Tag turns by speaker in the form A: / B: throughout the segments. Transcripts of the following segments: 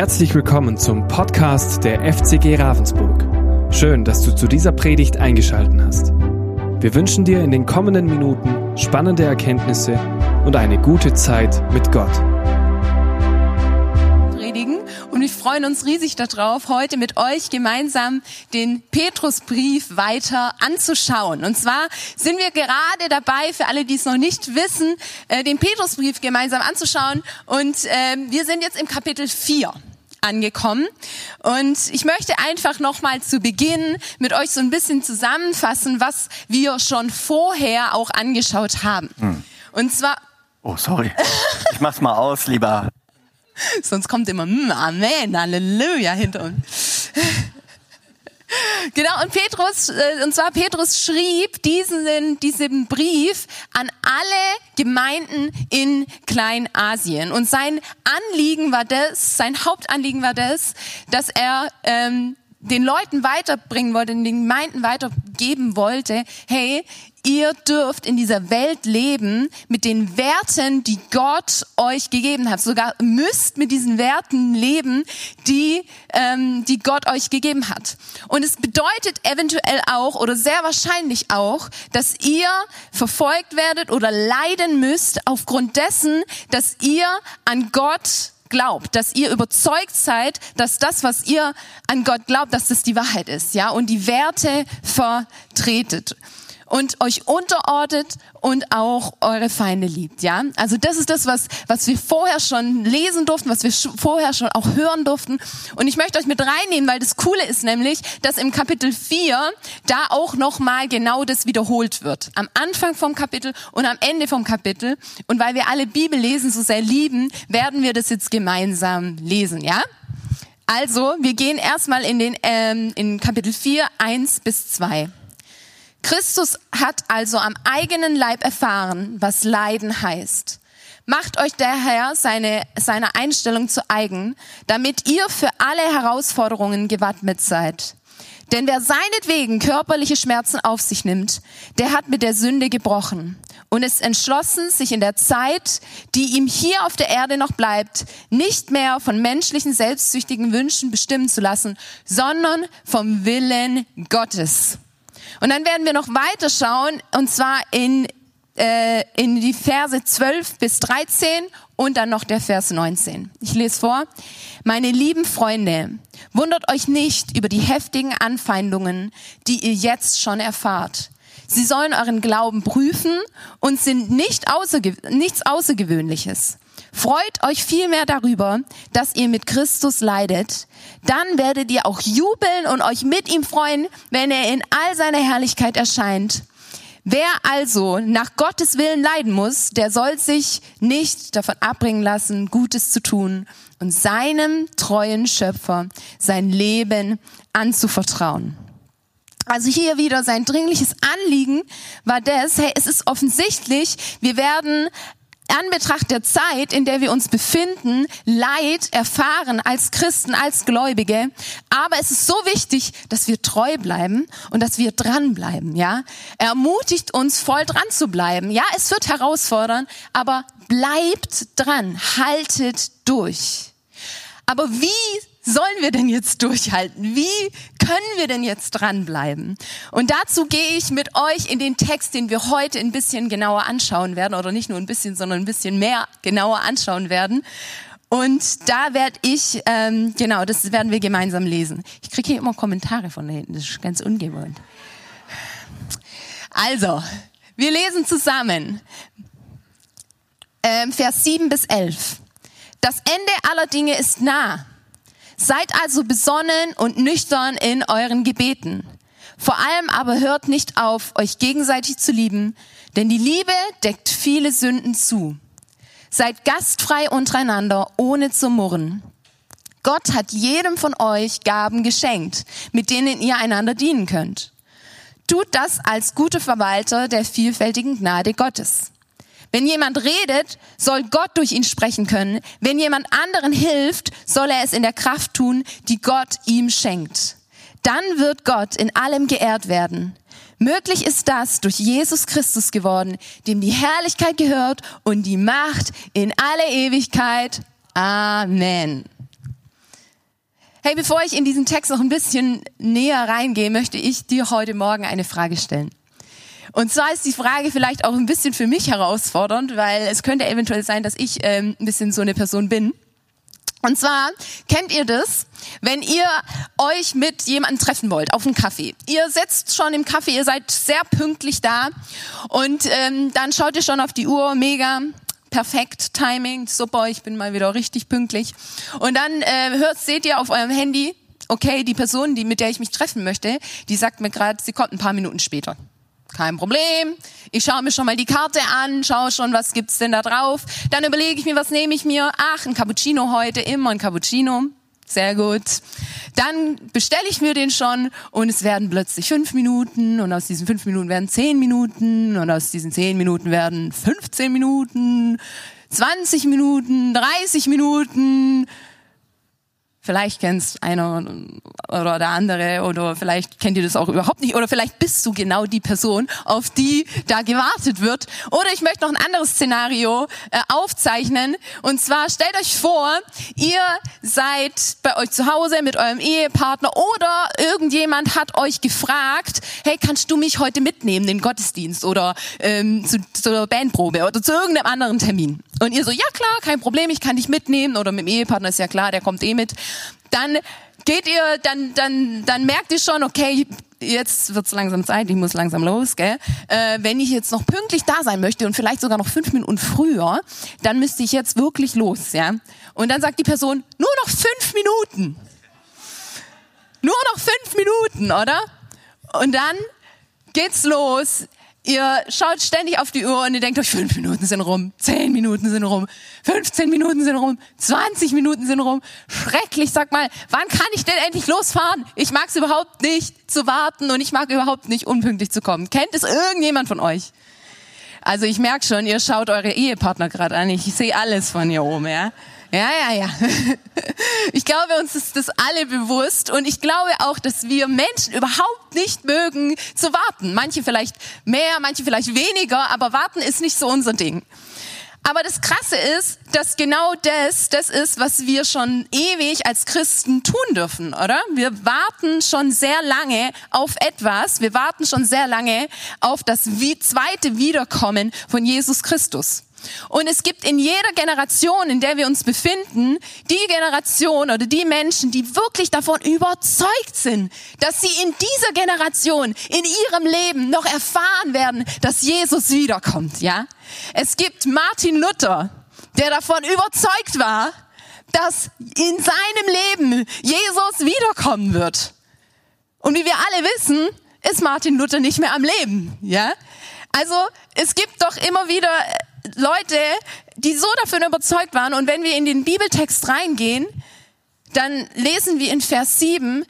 A: Herzlich willkommen zum Podcast der FCG Ravensburg. Schön, dass du zu dieser Predigt eingeschaltet hast. Wir wünschen dir in den kommenden Minuten spannende Erkenntnisse und eine gute Zeit mit Gott.
B: Predigen und wir freuen uns riesig darauf, heute mit euch gemeinsam den Petrusbrief weiter anzuschauen. Und zwar sind wir gerade dabei, für alle, die es noch nicht wissen, äh, den Petrusbrief gemeinsam anzuschauen. Und ähm, wir sind jetzt im Kapitel 4 angekommen. Und ich möchte einfach nochmal zu Beginn mit euch so ein bisschen zusammenfassen, was wir schon vorher auch angeschaut haben.
C: Hm.
B: Und zwar,
C: Oh, sorry. Ich mach's mal aus, lieber.
B: sonst kommt immer mm, Amen, Halleluja hinter uns. Genau, und Petrus, äh, und zwar Petrus schrieb diesen, diesen Brief an alle Gemeinden in Kleinasien. Und sein Anliegen war das, sein Hauptanliegen war das, dass er ähm, den Leuten weiterbringen wollte, den Gemeinden weitergeben wollte, hey, ihr dürft in dieser Welt leben mit den Werten, die Gott euch gegeben hat. Sogar müsst mit diesen Werten leben, die, ähm, die Gott euch gegeben hat. Und es bedeutet eventuell auch oder sehr wahrscheinlich auch, dass ihr verfolgt werdet oder leiden müsst aufgrund dessen, dass ihr an Gott glaubt, dass ihr überzeugt seid, dass das, was ihr an Gott glaubt, dass das die Wahrheit ist, ja, und die Werte vertretet und euch unterordnet und auch eure Feinde liebt, ja? Also das ist das, was, was wir vorher schon lesen durften, was wir vorher schon auch hören durften. Und ich möchte euch mit reinnehmen, weil das Coole ist nämlich, dass im Kapitel 4 da auch nochmal genau das wiederholt wird. Am Anfang vom Kapitel und am Ende vom Kapitel. Und weil wir alle Bibel lesen so sehr lieben, werden wir das jetzt gemeinsam lesen, ja? Also, wir gehen erstmal in den, ähm, in Kapitel 4, 1 bis 2. Christus hat also am eigenen Leib erfahren, was Leiden heißt. Macht euch daher seine, seine Einstellung zu eigen, damit ihr für alle Herausforderungen gewappnet seid. Denn wer seinetwegen körperliche Schmerzen auf sich nimmt, der hat mit der Sünde gebrochen und ist entschlossen, sich in der Zeit, die ihm hier auf der Erde noch bleibt, nicht mehr von menschlichen selbstsüchtigen Wünschen bestimmen zu lassen, sondern vom Willen Gottes. Und dann werden wir noch weiter schauen, und zwar in, äh, in die Verse 12 bis 13 und dann noch der Vers 19. Ich lese vor. Meine lieben Freunde, wundert euch nicht über die heftigen Anfeindungen, die ihr jetzt schon erfahrt. Sie sollen euren Glauben prüfen und sind nicht außerge nichts Außergewöhnliches. Freut euch vielmehr darüber, dass ihr mit Christus leidet. Dann werdet ihr auch jubeln und euch mit ihm freuen, wenn er in all seiner Herrlichkeit erscheint. Wer also nach Gottes Willen leiden muss, der soll sich nicht davon abbringen lassen, Gutes zu tun und seinem treuen Schöpfer sein Leben anzuvertrauen. Also hier wieder sein dringliches Anliegen war das, hey, es ist offensichtlich, wir werden Anbetracht der Zeit, in der wir uns befinden, Leid erfahren als Christen, als Gläubige. Aber es ist so wichtig, dass wir treu bleiben und dass wir dranbleiben, ja. Er ermutigt uns, voll dran zu bleiben. Ja, es wird herausfordern, aber bleibt dran, haltet durch. Aber wie sollen wir denn jetzt durchhalten? Wie können wir denn jetzt dranbleiben? Und dazu gehe ich mit euch in den Text, den wir heute ein bisschen genauer anschauen werden, oder nicht nur ein bisschen, sondern ein bisschen mehr genauer anschauen werden. Und da werde ich, ähm, genau, das werden wir gemeinsam lesen. Ich kriege hier immer Kommentare von da hinten, das ist ganz ungewohnt. Also, wir lesen zusammen. Ähm, Vers 7 bis 11. Das Ende aller Dinge ist nah. Seid also besonnen und nüchtern in euren Gebeten. Vor allem aber hört nicht auf, euch gegenseitig zu lieben, denn die Liebe deckt viele Sünden zu. Seid gastfrei untereinander, ohne zu murren. Gott hat jedem von euch Gaben geschenkt, mit denen ihr einander dienen könnt. Tut das als gute Verwalter der vielfältigen Gnade Gottes. Wenn jemand redet, soll Gott durch ihn sprechen können. Wenn jemand anderen hilft, soll er es in der Kraft tun, die Gott ihm schenkt. Dann wird Gott in allem geehrt werden. Möglich ist das durch Jesus Christus geworden, dem die Herrlichkeit gehört und die Macht in alle Ewigkeit. Amen. Hey, bevor ich in diesen Text noch ein bisschen näher reingehe, möchte ich dir heute Morgen eine Frage stellen. Und zwar ist die Frage vielleicht auch ein bisschen für mich herausfordernd, weil es könnte eventuell sein, dass ich ähm, ein bisschen so eine Person bin. Und zwar kennt ihr das, wenn ihr euch mit jemandem treffen wollt auf einen Kaffee. Ihr sitzt schon im Kaffee, ihr seid sehr pünktlich da und ähm, dann schaut ihr schon auf die Uhr, mega, perfekt, Timing, super, ich bin mal wieder richtig pünktlich. Und dann äh, hört, seht ihr auf eurem Handy, okay, die Person, die mit der ich mich treffen möchte, die sagt mir gerade, sie kommt ein paar Minuten später. Kein Problem. Ich schaue mir schon mal die Karte an, schaue schon, was gibt's denn da drauf. Dann überlege ich mir, was nehme ich mir? Ach, ein Cappuccino heute, immer ein Cappuccino. Sehr gut. Dann bestelle ich mir den schon und es werden plötzlich fünf Minuten und aus diesen fünf Minuten werden zehn Minuten und aus diesen zehn Minuten werden 15 Minuten, 20 Minuten, 30 Minuten, Vielleicht kennst einer oder der andere oder vielleicht kennt ihr das auch überhaupt nicht oder vielleicht bist du genau die Person, auf die da gewartet wird. Oder ich möchte noch ein anderes Szenario äh, aufzeichnen und zwar stellt euch vor, ihr seid bei euch zu Hause mit eurem Ehepartner oder irgendjemand hat euch gefragt, hey, kannst du mich heute mitnehmen, den Gottesdienst oder ähm, zu, zur Bandprobe oder zu irgendeinem anderen Termin? Und ihr so, ja klar, kein Problem, ich kann dich mitnehmen oder mit dem Ehepartner ist ja klar, der kommt eh mit dann geht ihr, dann, dann, dann merkt ihr schon, okay, jetzt wird's langsam Zeit, ich muss langsam los, gell? Äh, wenn ich jetzt noch pünktlich da sein möchte und vielleicht sogar noch fünf Minuten früher, dann müsste ich jetzt wirklich los, ja? Und dann sagt die Person, nur noch fünf Minuten. Nur noch fünf Minuten, oder? Und dann geht's los. Ihr schaut ständig auf die Uhr und ihr denkt euch, fünf Minuten sind rum, zehn Minuten sind rum, 15 Minuten sind rum, 20 Minuten sind rum. Schrecklich, sag mal, wann kann ich denn endlich losfahren? Ich mag es überhaupt nicht zu warten und ich mag überhaupt nicht unpünktlich zu kommen. Kennt es irgendjemand von euch? Also ich merke schon, ihr schaut eure Ehepartner gerade an. Ich sehe alles von hier oben, ja. Ja, ja, ja. Ich glaube, uns ist das alle bewusst und ich glaube auch, dass wir Menschen überhaupt nicht mögen zu warten. Manche vielleicht mehr, manche vielleicht weniger, aber warten ist nicht so unser Ding. Aber das Krasse ist, dass genau das, das ist, was wir schon ewig als Christen tun dürfen, oder? Wir warten schon sehr lange auf etwas. Wir warten schon sehr lange auf das zweite Wiederkommen von Jesus Christus. Und es gibt in jeder Generation, in der wir uns befinden, die Generation oder die Menschen, die wirklich davon überzeugt sind, dass sie in dieser Generation, in ihrem Leben noch erfahren werden, dass Jesus wiederkommt, ja? Es gibt Martin Luther, der davon überzeugt war, dass in seinem Leben Jesus wiederkommen wird. Und wie wir alle wissen, ist Martin Luther nicht mehr am Leben, ja? Also, es gibt doch immer wieder Leute, die so davon überzeugt waren. Und wenn wir in den Bibeltext reingehen, dann lesen wir in Vers 7,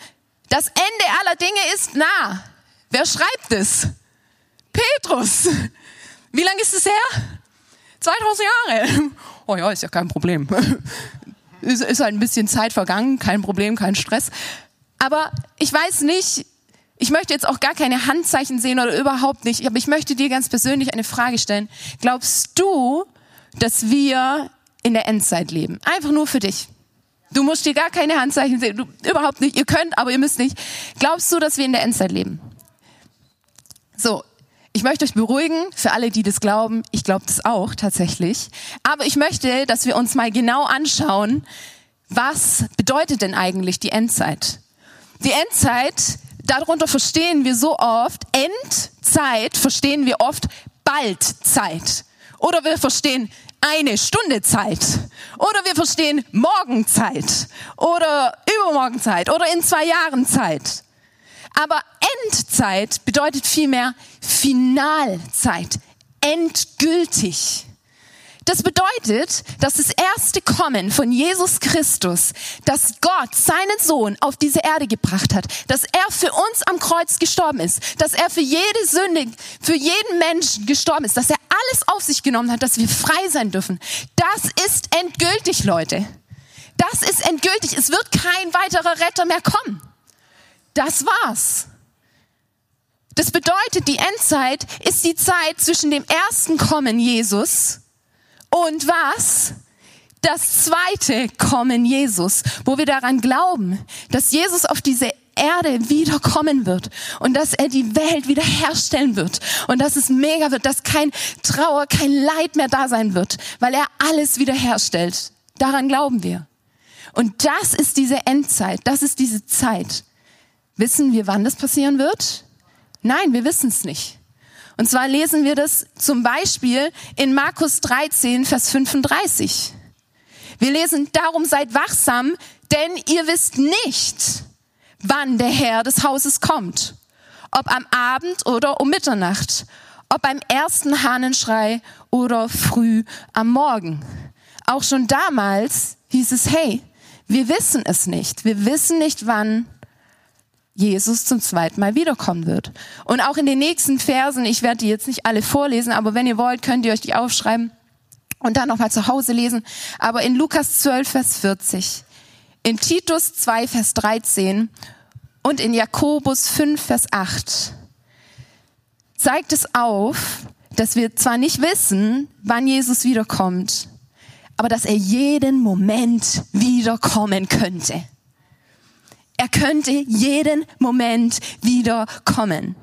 B: das Ende aller Dinge ist nah. Wer schreibt es? Petrus. Wie lange ist es her? 2000 Jahre. Oh ja, ist ja kein Problem. Ist, ist halt ein bisschen Zeit vergangen, kein Problem, kein Stress. Aber ich weiß nicht, ich möchte jetzt auch gar keine Handzeichen sehen oder überhaupt nicht, aber ich möchte dir ganz persönlich eine Frage stellen. Glaubst du, dass wir in der Endzeit leben? Einfach nur für dich. Du musst dir gar keine Handzeichen sehen, du, überhaupt nicht. Ihr könnt, aber ihr müsst nicht. Glaubst du, dass wir in der Endzeit leben? So, ich möchte euch beruhigen, für alle, die das glauben, ich glaube das auch tatsächlich. Aber ich möchte, dass wir uns mal genau anschauen, was bedeutet denn eigentlich die Endzeit? Die Endzeit darunter verstehen wir so oft, Endzeit verstehen wir oft Baldzeit. Oder wir verstehen eine Stunde Zeit. Oder wir verstehen Morgenzeit. Oder Übermorgenzeit. Oder in zwei Jahren Zeit. Aber Endzeit bedeutet vielmehr Finalzeit. Endgültig. Das bedeutet, dass das erste Kommen von Jesus Christus, dass Gott seinen Sohn auf diese Erde gebracht hat, dass er für uns am Kreuz gestorben ist, dass er für jede Sünde, für jeden Menschen gestorben ist, dass er alles auf sich genommen hat, dass wir frei sein dürfen. Das ist endgültig, Leute. Das ist endgültig. Es wird kein weiterer Retter mehr kommen. Das war's. Das bedeutet, die Endzeit ist die Zeit zwischen dem ersten Kommen Jesus und was? das zweite Kommen Jesus, wo wir daran glauben, dass Jesus auf diese Erde wiederkommen wird und dass er die Welt wiederherstellen wird und dass es mega wird, dass kein Trauer, kein Leid mehr da sein wird, weil er alles wiederherstellt. Daran glauben wir. Und das ist diese Endzeit, das ist diese Zeit. Wissen wir, wann das passieren wird? Nein, wir wissen es nicht. Und zwar lesen wir das zum Beispiel in Markus 13, Vers 35. Wir lesen, darum seid wachsam, denn ihr wisst nicht, wann der Herr des Hauses kommt. Ob am Abend oder um Mitternacht. Ob beim ersten Hahnenschrei oder früh am Morgen. Auch schon damals hieß es, hey, wir wissen es nicht. Wir wissen nicht, wann Jesus zum zweiten Mal wiederkommen wird. Und auch in den nächsten Versen, ich werde die jetzt nicht alle vorlesen, aber wenn ihr wollt, könnt ihr euch die aufschreiben und dann nochmal zu Hause lesen. Aber in Lukas 12, Vers 40, in Titus 2, Vers 13 und in Jakobus 5, Vers 8 zeigt es auf, dass wir zwar nicht wissen, wann Jesus wiederkommt, aber dass er jeden Moment wiederkommen könnte. Er könnte jeden Moment wiederkommen.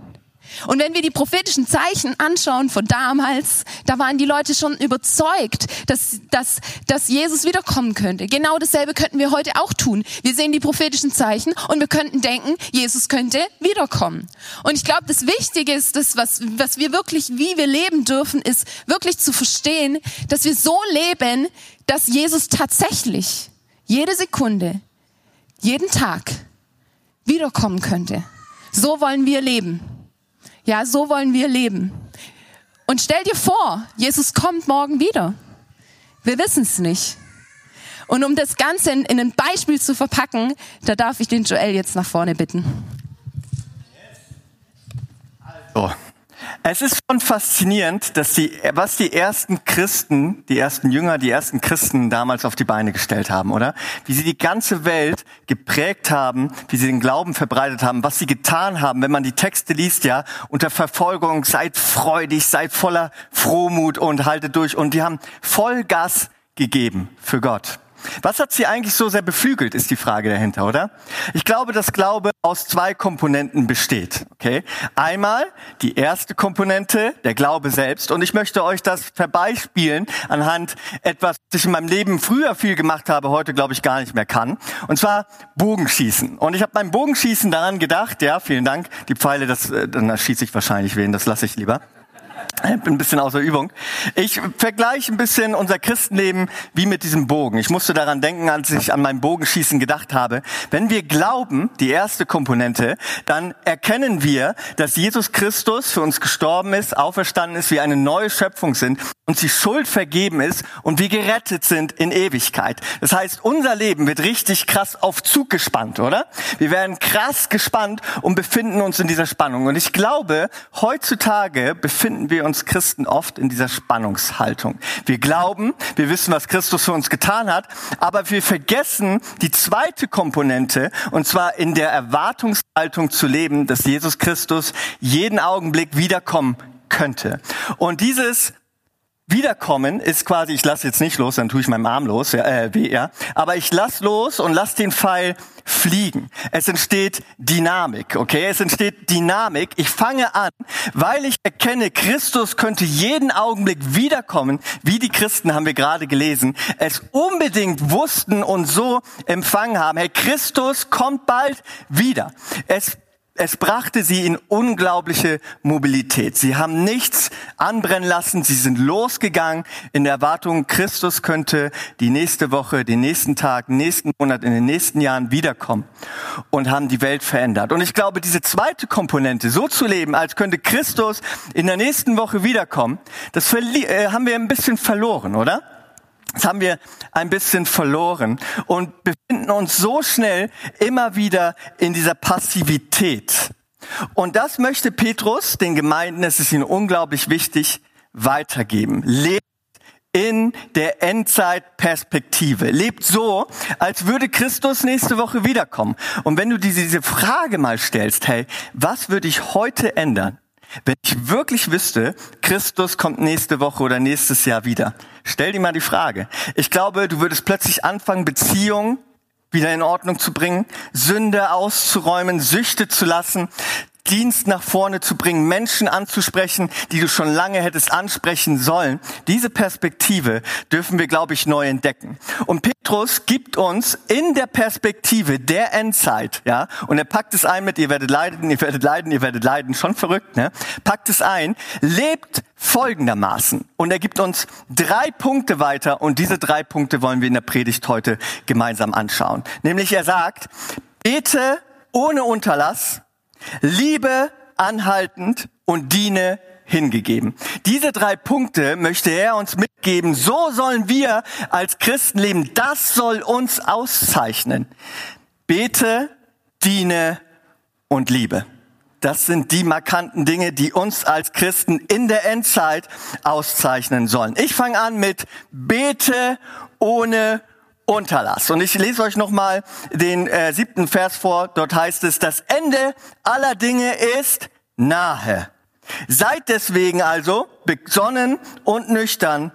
B: Und wenn wir die prophetischen Zeichen anschauen von damals, da waren die Leute schon überzeugt, dass, dass, dass Jesus wiederkommen könnte. Genau dasselbe könnten wir heute auch tun. Wir sehen die prophetischen Zeichen und wir könnten denken, Jesus könnte wiederkommen. Und ich glaube, das Wichtige ist, das, was, was wir wirklich, wie wir leben dürfen, ist wirklich zu verstehen, dass wir so leben, dass Jesus tatsächlich jede Sekunde, jeden Tag wiederkommen könnte. So wollen wir leben. Ja, so wollen wir leben. Und stell dir vor, Jesus kommt morgen wieder. Wir wissen es nicht. Und um das Ganze in, in ein Beispiel zu verpacken, da darf ich den Joel jetzt nach vorne bitten.
C: So. Es ist schon faszinierend, dass die, was die ersten Christen, die ersten Jünger, die ersten Christen damals auf die Beine gestellt haben, oder? Wie sie die ganze Welt geprägt haben, wie sie den Glauben verbreitet haben, was sie getan haben, wenn man die Texte liest, ja, unter Verfolgung, seid freudig, seid voller Frohmut und haltet durch. Und die haben Vollgas gegeben für Gott. Was hat sie eigentlich so sehr beflügelt, ist die Frage dahinter, oder? Ich glaube, dass Glaube aus zwei Komponenten besteht. Okay? Einmal die erste Komponente, der Glaube selbst. Und ich möchte euch das verbeispielen anhand etwas, das ich in meinem Leben früher viel gemacht habe, heute glaube ich gar nicht mehr kann. Und zwar Bogenschießen. Und ich habe beim Bogenschießen daran gedacht, ja, vielen Dank, die Pfeile, das, äh, dann schieße ich wahrscheinlich wen, das lasse ich lieber. Ich bin ein bisschen außer Übung. Ich vergleiche ein bisschen unser Christenleben wie mit diesem Bogen. Ich musste daran denken, als ich an mein Bogenschießen gedacht habe. Wenn wir glauben, die erste Komponente, dann erkennen wir, dass Jesus Christus für uns gestorben ist, auferstanden ist, wir eine neue Schöpfung sind und die Schuld vergeben ist und wir gerettet sind in Ewigkeit. Das heißt, unser Leben wird richtig krass auf Zug gespannt, oder? Wir werden krass gespannt und befinden uns in dieser Spannung. Und ich glaube, heutzutage befinden wir uns Christen oft in dieser Spannungshaltung. Wir glauben, wir wissen, was Christus für uns getan hat, aber wir vergessen die zweite Komponente, und zwar in der Erwartungshaltung zu leben, dass Jesus Christus jeden Augenblick wiederkommen könnte. Und dieses Wiederkommen ist quasi, ich lasse jetzt nicht los, dann tue ich meinem Arm los, ja, äh, weh, ja. Aber ich lass los und lass den Pfeil fliegen. Es entsteht Dynamik, okay? Es entsteht Dynamik. Ich fange an, weil ich erkenne, Christus könnte jeden Augenblick wiederkommen, wie die Christen haben wir gerade gelesen, es unbedingt wussten und so empfangen haben. Hey, Christus kommt bald wieder. Es es brachte sie in unglaubliche Mobilität. Sie haben nichts anbrennen lassen. Sie sind losgegangen in der Erwartung, Christus könnte die nächste Woche, den nächsten Tag, nächsten Monat, in den nächsten Jahren wiederkommen und haben die Welt verändert. Und ich glaube, diese zweite Komponente, so zu leben, als könnte Christus in der nächsten Woche wiederkommen, das äh, haben wir ein bisschen verloren, oder? Das haben wir ein bisschen verloren und befinden uns so schnell immer wieder in dieser Passivität. Und das möchte Petrus den Gemeinden, es ist ihnen unglaublich wichtig, weitergeben. Lebt in der Endzeitperspektive. Lebt so, als würde Christus nächste Woche wiederkommen. Und wenn du diese Frage mal stellst, hey, was würde ich heute ändern? Wenn ich wirklich wüsste, Christus kommt nächste Woche oder nächstes Jahr wieder, stell dir mal die Frage. Ich glaube, du würdest plötzlich anfangen, Beziehungen wieder in Ordnung zu bringen, Sünde auszuräumen, Süchte zu lassen, Dienst nach vorne zu bringen, Menschen anzusprechen, die du schon lange hättest ansprechen sollen. Diese Perspektive dürfen wir, glaube ich, neu entdecken. Und Petrus gibt uns in der Perspektive der Endzeit, ja, und er packt es ein mit, ihr werdet leiden, ihr werdet leiden, ihr werdet leiden, schon verrückt, ne? Packt es ein, lebt folgendermaßen. Und er gibt uns drei Punkte weiter und diese drei Punkte wollen wir in der Predigt heute gemeinsam anschauen. Nämlich er sagt, bete ohne Unterlass, Liebe anhaltend und diene hingegeben. Diese drei Punkte möchte er uns mitgeben. So sollen wir als Christen leben. Das soll uns auszeichnen. Bete, diene und liebe. Das sind die markanten Dinge, die uns als Christen in der Endzeit auszeichnen sollen. Ich fange an mit Bete ohne Unterlass. Und ich lese euch nochmal den äh, siebten Vers vor. Dort heißt es, das Ende aller Dinge ist nahe. Seid deswegen also besonnen und nüchtern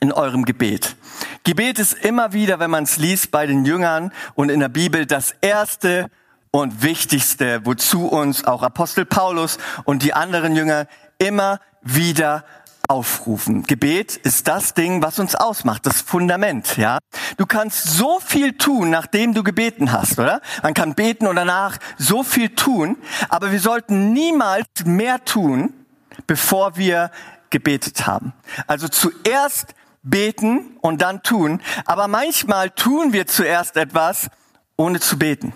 C: in eurem Gebet. Gebet ist immer wieder, wenn man es liest bei den Jüngern und in der Bibel, das erste und wichtigste, wozu uns auch Apostel Paulus und die anderen Jünger immer wieder aufrufen. Gebet ist das Ding, was uns ausmacht, das Fundament, ja. Du kannst so viel tun, nachdem du gebeten hast, oder? Man kann beten und danach so viel tun, aber wir sollten niemals mehr tun, bevor wir gebetet haben. Also zuerst beten und dann tun, aber manchmal tun wir zuerst etwas, ohne zu beten.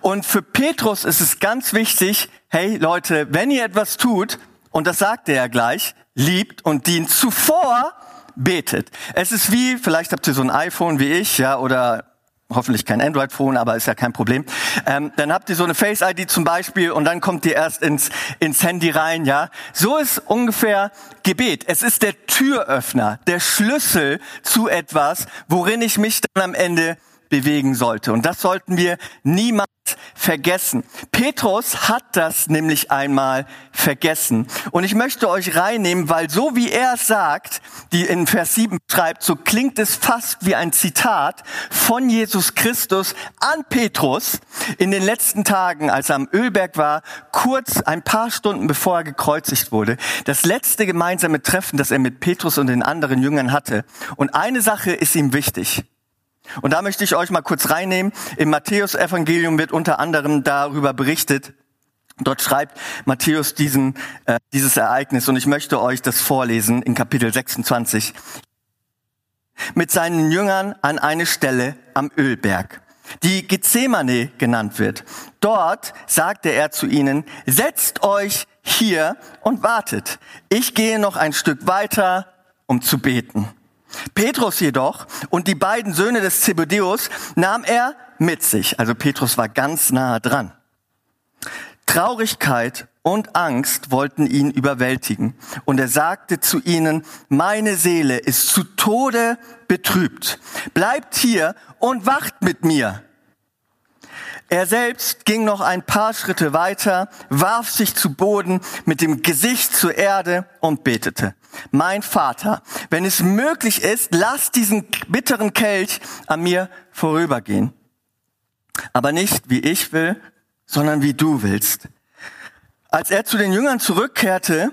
C: Und für Petrus ist es ganz wichtig, hey Leute, wenn ihr etwas tut, und das sagt er ja gleich, liebt und dient, zuvor betet. Es ist wie, vielleicht habt ihr so ein iPhone wie ich, ja, oder hoffentlich kein Android-Phone, aber ist ja kein Problem. Ähm, dann habt ihr so eine Face-ID zum Beispiel und dann kommt ihr erst ins, ins Handy rein, ja. So ist ungefähr Gebet. Es ist der Türöffner, der Schlüssel zu etwas, worin ich mich dann am Ende bewegen sollte. Und das sollten wir niemals vergessen. Petrus hat das nämlich einmal vergessen. Und ich möchte euch reinnehmen, weil so wie er es sagt, die in Vers 7 schreibt, so klingt es fast wie ein Zitat von Jesus Christus an Petrus in den letzten Tagen, als er am Ölberg war, kurz ein paar Stunden bevor er gekreuzigt wurde. Das letzte gemeinsame Treffen, das er mit Petrus und den anderen Jüngern hatte. Und eine Sache ist ihm wichtig. Und da möchte ich euch mal kurz reinnehmen. Im Matthäus-Evangelium wird unter anderem darüber berichtet. Dort schreibt Matthäus diesen, äh, dieses Ereignis und ich möchte euch das vorlesen in Kapitel 26. Mit seinen Jüngern an eine Stelle am Ölberg, die Gethsemane genannt wird. Dort sagte er zu ihnen, setzt euch hier und wartet. Ich gehe noch ein Stück weiter, um zu beten. Petrus jedoch und die beiden Söhne des Zebedeus nahm er mit sich. Also Petrus war ganz nahe dran. Traurigkeit und Angst wollten ihn überwältigen. Und er sagte zu ihnen, meine Seele ist zu Tode betrübt. Bleibt hier und wacht mit mir. Er selbst ging noch ein paar Schritte weiter, warf sich zu Boden mit dem Gesicht zur Erde und betete. Mein Vater, wenn es möglich ist, lass diesen bitteren Kelch an mir vorübergehen. Aber nicht wie ich will, sondern wie du willst. Als er zu den Jüngern zurückkehrte,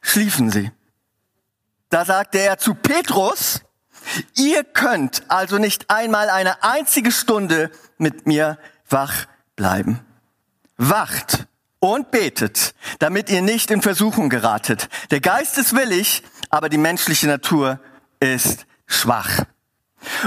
C: schliefen sie. Da sagte er zu Petrus, ihr könnt also nicht einmal eine einzige Stunde mit mir wach bleiben. Wacht und betet, damit ihr nicht in Versuchung geratet. Der Geist ist willig, aber die menschliche Natur ist schwach.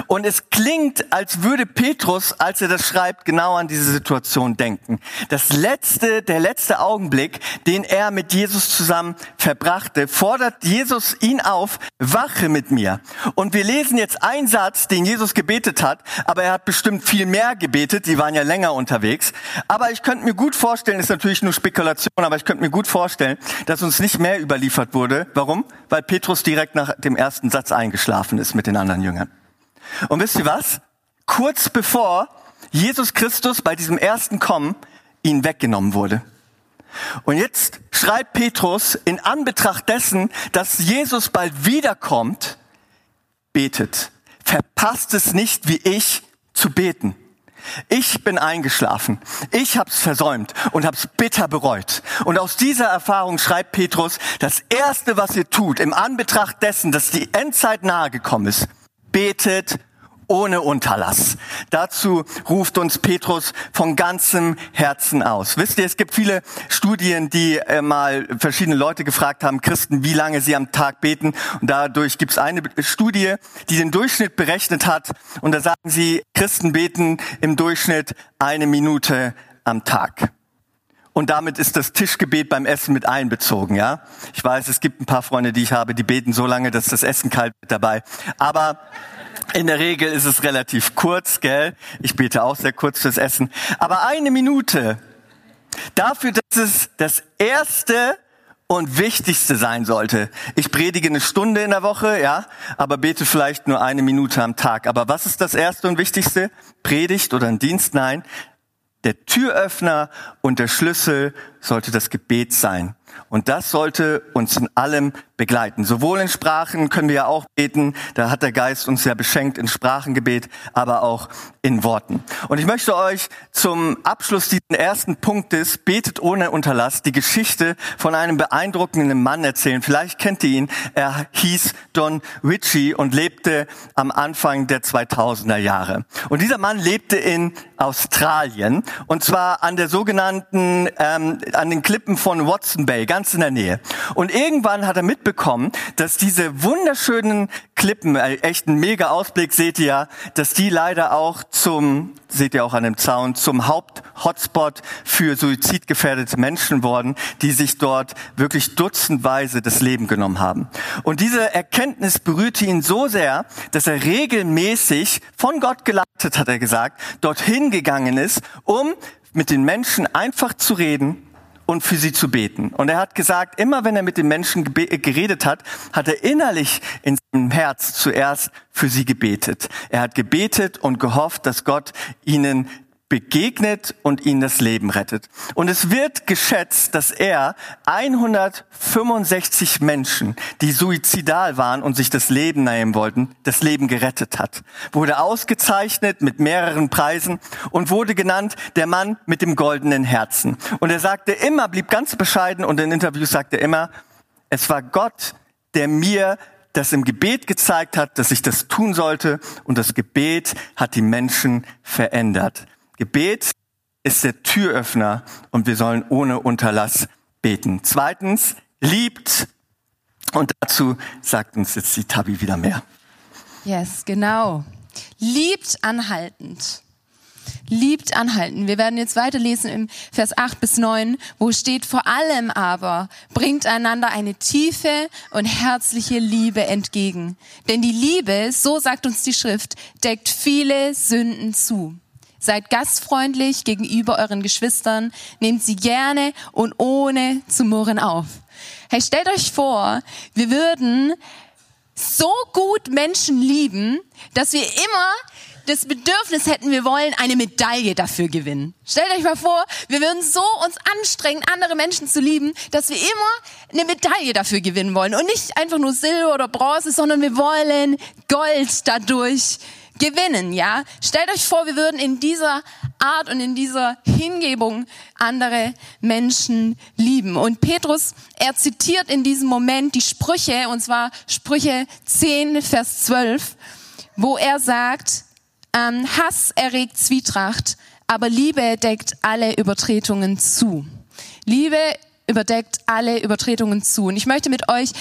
C: Und es klingt, als würde Petrus, als er das schreibt, genau an diese Situation denken. Das letzte, der letzte Augenblick, den er mit Jesus zusammen verbrachte, fordert Jesus ihn auf, wache mit mir. Und wir lesen jetzt einen Satz, den Jesus gebetet hat, aber er hat bestimmt viel mehr gebetet, die waren ja länger unterwegs. Aber ich könnte mir gut vorstellen, ist natürlich nur Spekulation, aber ich könnte mir gut vorstellen, dass uns nicht mehr überliefert wurde. Warum? Weil Petrus direkt nach dem ersten Satz eingeschlafen ist mit den anderen Jüngern. Und wisst ihr was? Kurz bevor Jesus Christus bei diesem ersten Kommen ihnen weggenommen wurde. Und jetzt schreibt Petrus in Anbetracht dessen, dass Jesus bald wiederkommt, betet. Verpasst es nicht, wie ich zu beten. Ich bin eingeschlafen. Ich hab's versäumt und hab's bitter bereut. Und aus dieser Erfahrung schreibt Petrus, das erste, was ihr tut, im Anbetracht dessen, dass die Endzeit nahe gekommen ist, betet ohne Unterlass. Dazu ruft uns Petrus von ganzem Herzen aus. Wisst ihr, es gibt viele Studien, die äh, mal verschiedene Leute gefragt haben, Christen, wie lange sie am Tag beten. Und dadurch gibt es eine Studie, die den Durchschnitt berechnet hat. Und da sagen sie, Christen beten im Durchschnitt eine Minute am Tag. Und damit ist das Tischgebet beim Essen mit einbezogen, ja. Ich weiß, es gibt ein paar Freunde, die ich habe, die beten so lange, dass das Essen kalt wird dabei. Aber in der Regel ist es relativ kurz, gell? Ich bete auch sehr kurz fürs Essen. Aber eine Minute dafür, dass es das erste und wichtigste sein sollte. Ich predige eine Stunde in der Woche, ja, aber bete vielleicht nur eine Minute am Tag. Aber was ist das erste und wichtigste? Predigt oder ein Dienst? Nein. Der Türöffner und der Schlüssel sollte das Gebet sein. Und das sollte uns in allem begleiten. Sowohl in Sprachen können wir ja auch beten, da hat der Geist uns ja beschenkt in Sprachengebet, aber auch in Worten. Und ich möchte euch zum Abschluss dieses ersten Punktes, betet ohne Unterlass, die Geschichte von einem beeindruckenden Mann erzählen. Vielleicht kennt ihr ihn. Er hieß Don Ritchie und lebte am Anfang der 2000er Jahre. Und dieser Mann lebte in Australien und zwar an der sogenannten, ähm, an den Klippen von Watson Bay, ganz in der Nähe. Und irgendwann hat er mitbekommen, dass diese wunderschönen Klippen, äh, echt ein mega Ausblick seht ihr ja, dass die leider auch zum, seht ihr auch an dem Zaun, zum Haupt-Hotspot für suizidgefährdete Menschen worden, die sich dort wirklich dutzendweise das Leben genommen haben. Und diese Erkenntnis berührte ihn so sehr, dass er regelmäßig von Gott geleitet, hat er gesagt, dorthin gegangen ist, um mit den Menschen einfach zu reden und für sie zu beten. Und er hat gesagt, immer wenn er mit den Menschen geredet hat, hat er innerlich in seinem Herz zuerst für sie gebetet. Er hat gebetet und gehofft, dass Gott ihnen begegnet und ihnen das Leben rettet. Und es wird geschätzt, dass er 165 Menschen, die suizidal waren und sich das Leben nehmen wollten, das Leben gerettet hat. Wurde ausgezeichnet mit mehreren Preisen und wurde genannt der Mann mit dem goldenen Herzen. Und er sagte immer, blieb ganz bescheiden und in Interviews sagte er immer, es war Gott, der mir das im Gebet gezeigt hat, dass ich das tun sollte und das Gebet hat die Menschen verändert. Gebet ist der Türöffner und wir sollen ohne Unterlass beten. Zweitens, liebt. Und dazu sagt uns jetzt die Tabi wieder mehr.
B: Yes, genau. Liebt anhaltend. Liebt anhalten. Wir werden jetzt weiterlesen im Vers 8 bis 9, wo steht, vor allem aber bringt einander eine tiefe und herzliche Liebe entgegen. Denn die Liebe, so sagt uns die Schrift, deckt viele Sünden zu. Seid gastfreundlich gegenüber euren Geschwistern, nehmt sie gerne und ohne zu murren auf. Hey, stellt euch vor, wir würden so gut Menschen lieben, dass wir immer das Bedürfnis hätten, wir wollen eine Medaille dafür gewinnen. Stellt euch mal vor, wir würden so uns anstrengen, andere Menschen zu lieben, dass wir immer eine Medaille dafür gewinnen wollen. Und nicht einfach nur Silber oder Bronze, sondern wir wollen Gold dadurch gewinnen, ja? Stellt euch vor, wir würden in dieser Art und in dieser Hingebung andere Menschen lieben. Und Petrus, er zitiert in diesem Moment die Sprüche, und zwar Sprüche 10, Vers 12, wo er sagt, ähm, Hass erregt Zwietracht, aber Liebe deckt alle Übertretungen zu. Liebe überdeckt alle Übertretungen zu. Und ich möchte mit euch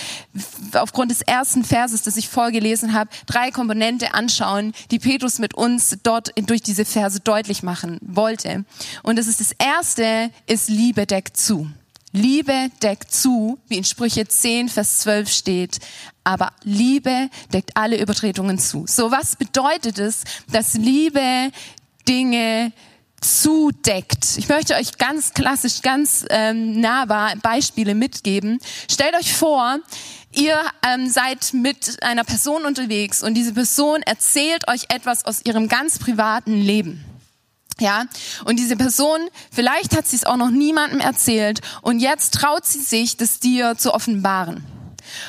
B: aufgrund des ersten Verses, das ich vorgelesen habe, drei Komponente anschauen, die Petrus mit uns dort durch diese Verse deutlich machen wollte. Und das ist das erste, ist Liebe deckt zu. Liebe deckt zu, wie in Sprüche 10, Vers 12 steht. Aber Liebe deckt alle Übertretungen zu. So, was bedeutet es, dass Liebe Dinge zudeckt. Ich möchte euch ganz klassisch, ganz ähm, nahbar Beispiele mitgeben. Stellt euch vor, ihr ähm, seid mit einer Person unterwegs und diese Person erzählt euch etwas aus ihrem ganz privaten Leben. Ja, und diese Person, vielleicht hat sie es auch noch niemandem erzählt und jetzt traut sie sich, das dir zu offenbaren.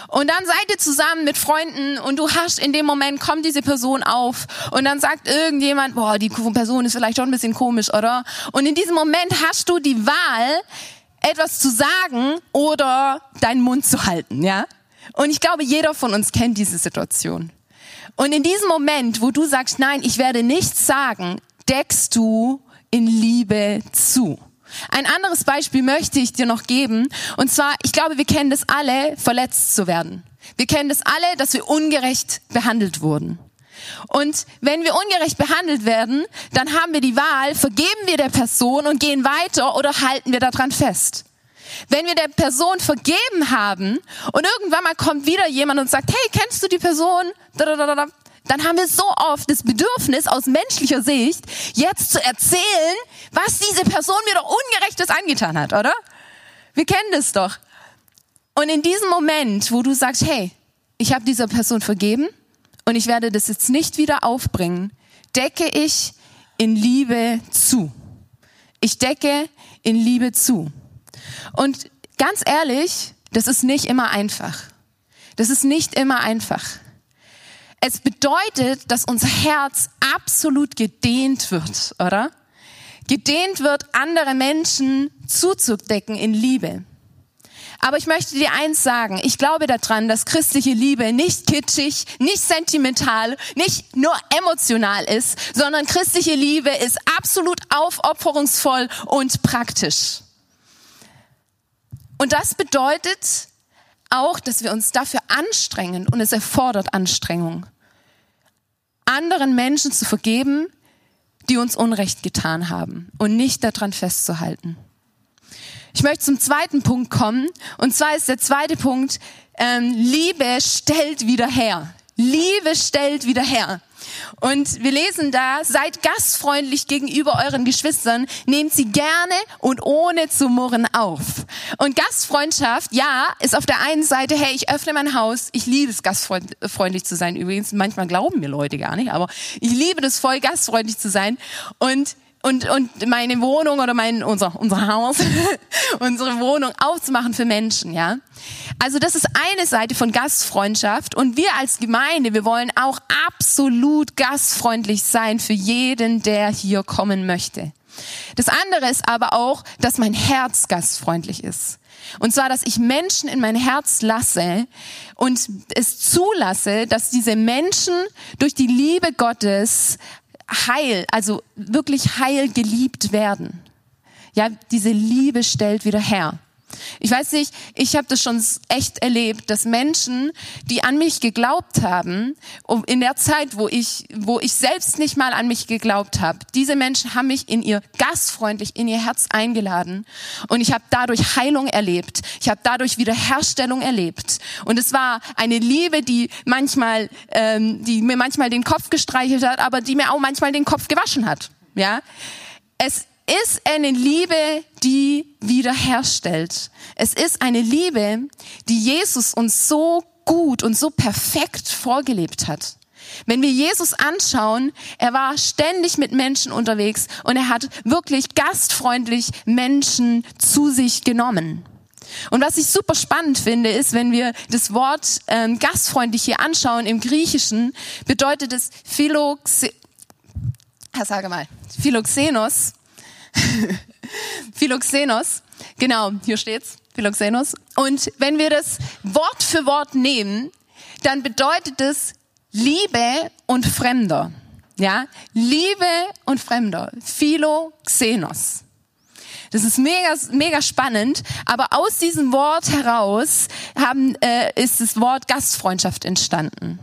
B: Und dann seid ihr zusammen mit Freunden und du hast in dem Moment, kommt diese Person auf und dann sagt irgendjemand, boah, die Person ist vielleicht schon ein bisschen komisch, oder? Und in diesem Moment hast du die Wahl, etwas zu sagen oder deinen Mund zu halten, ja? Und ich glaube, jeder von uns kennt diese Situation. Und in diesem Moment, wo du sagst, nein, ich werde nichts sagen, deckst du in Liebe zu. Ein anderes Beispiel möchte ich dir noch geben. Und zwar, ich glaube, wir kennen das alle, verletzt zu werden. Wir kennen das alle, dass wir ungerecht behandelt wurden. Und wenn wir ungerecht behandelt werden, dann haben wir die Wahl, vergeben wir der Person und gehen weiter oder halten wir daran fest. Wenn wir der Person vergeben haben und irgendwann mal kommt wieder jemand und sagt, hey, kennst du die Person? Dann haben wir so oft das Bedürfnis aus menschlicher Sicht, jetzt zu erzählen, was diese Person mir doch Ungerechtes angetan hat, oder? Wir kennen das doch. Und in diesem Moment, wo du sagst, hey, ich habe dieser Person vergeben und ich werde das jetzt nicht wieder aufbringen, decke ich in Liebe zu. Ich decke in Liebe zu. Und ganz ehrlich, das ist nicht immer einfach. Das ist nicht immer einfach. Es bedeutet, dass unser Herz absolut gedehnt wird, oder? Gedehnt wird, andere Menschen zuzudecken in Liebe. Aber ich möchte dir eins sagen. Ich glaube daran, dass christliche Liebe nicht kitschig, nicht sentimental, nicht nur emotional ist, sondern christliche Liebe ist absolut aufopferungsvoll und praktisch. Und das bedeutet auch, dass wir uns dafür anstrengen und es erfordert Anstrengung anderen Menschen zu vergeben, die uns Unrecht getan haben und nicht daran festzuhalten. Ich möchte zum zweiten Punkt kommen und zwar ist der zweite Punkt, ähm, Liebe stellt wieder her. Liebe stellt wieder her. Und wir lesen da, seid gastfreundlich gegenüber euren Geschwistern, nehmt sie gerne und ohne zu murren auf. Und Gastfreundschaft, ja, ist auf der einen Seite, hey, ich öffne mein Haus, ich liebe es, gastfreundlich zu sein übrigens. Manchmal glauben mir Leute gar nicht, aber ich liebe das voll, gastfreundlich zu sein. Und und, und meine Wohnung oder mein, unser, unser Haus, unsere Wohnung aufzumachen für Menschen, ja. Also das ist eine Seite von Gastfreundschaft und wir als Gemeinde, wir wollen auch absolut gastfreundlich sein für jeden, der hier kommen möchte. Das andere ist aber auch, dass mein Herz gastfreundlich ist. Und zwar, dass ich Menschen in mein Herz lasse und es zulasse, dass diese Menschen durch die Liebe Gottes heil, also wirklich heil geliebt werden. Ja, diese Liebe stellt wieder her. Ich weiß nicht, ich habe das schon echt erlebt, dass Menschen, die an mich geglaubt haben, in der Zeit, wo ich, wo ich selbst nicht mal an mich geglaubt habe, diese Menschen haben mich in ihr gastfreundlich in ihr Herz eingeladen und ich habe dadurch Heilung erlebt. Ich habe dadurch Wiederherstellung erlebt und es war eine Liebe, die manchmal, ähm, die mir manchmal den Kopf gestreichelt hat, aber die mir auch manchmal den Kopf gewaschen hat. Ja, es ist eine Liebe, die wiederherstellt. Es ist eine Liebe, die Jesus uns so gut und so perfekt vorgelebt hat. Wenn wir Jesus anschauen, er war ständig mit Menschen unterwegs und er hat wirklich gastfreundlich Menschen zu sich genommen. Und was ich super spannend finde, ist, wenn wir das Wort ähm, gastfreundlich hier anschauen im Griechischen, bedeutet es Philoxe sage mal, Philoxenos Philoxenos. Genau, hier steht's. Philoxenos. Und wenn wir das Wort für Wort nehmen, dann bedeutet es Liebe und Fremder. Ja, Liebe und Fremder. Philoxenos. Das ist mega, mega spannend. Aber aus diesem Wort heraus haben, äh, ist das Wort Gastfreundschaft entstanden.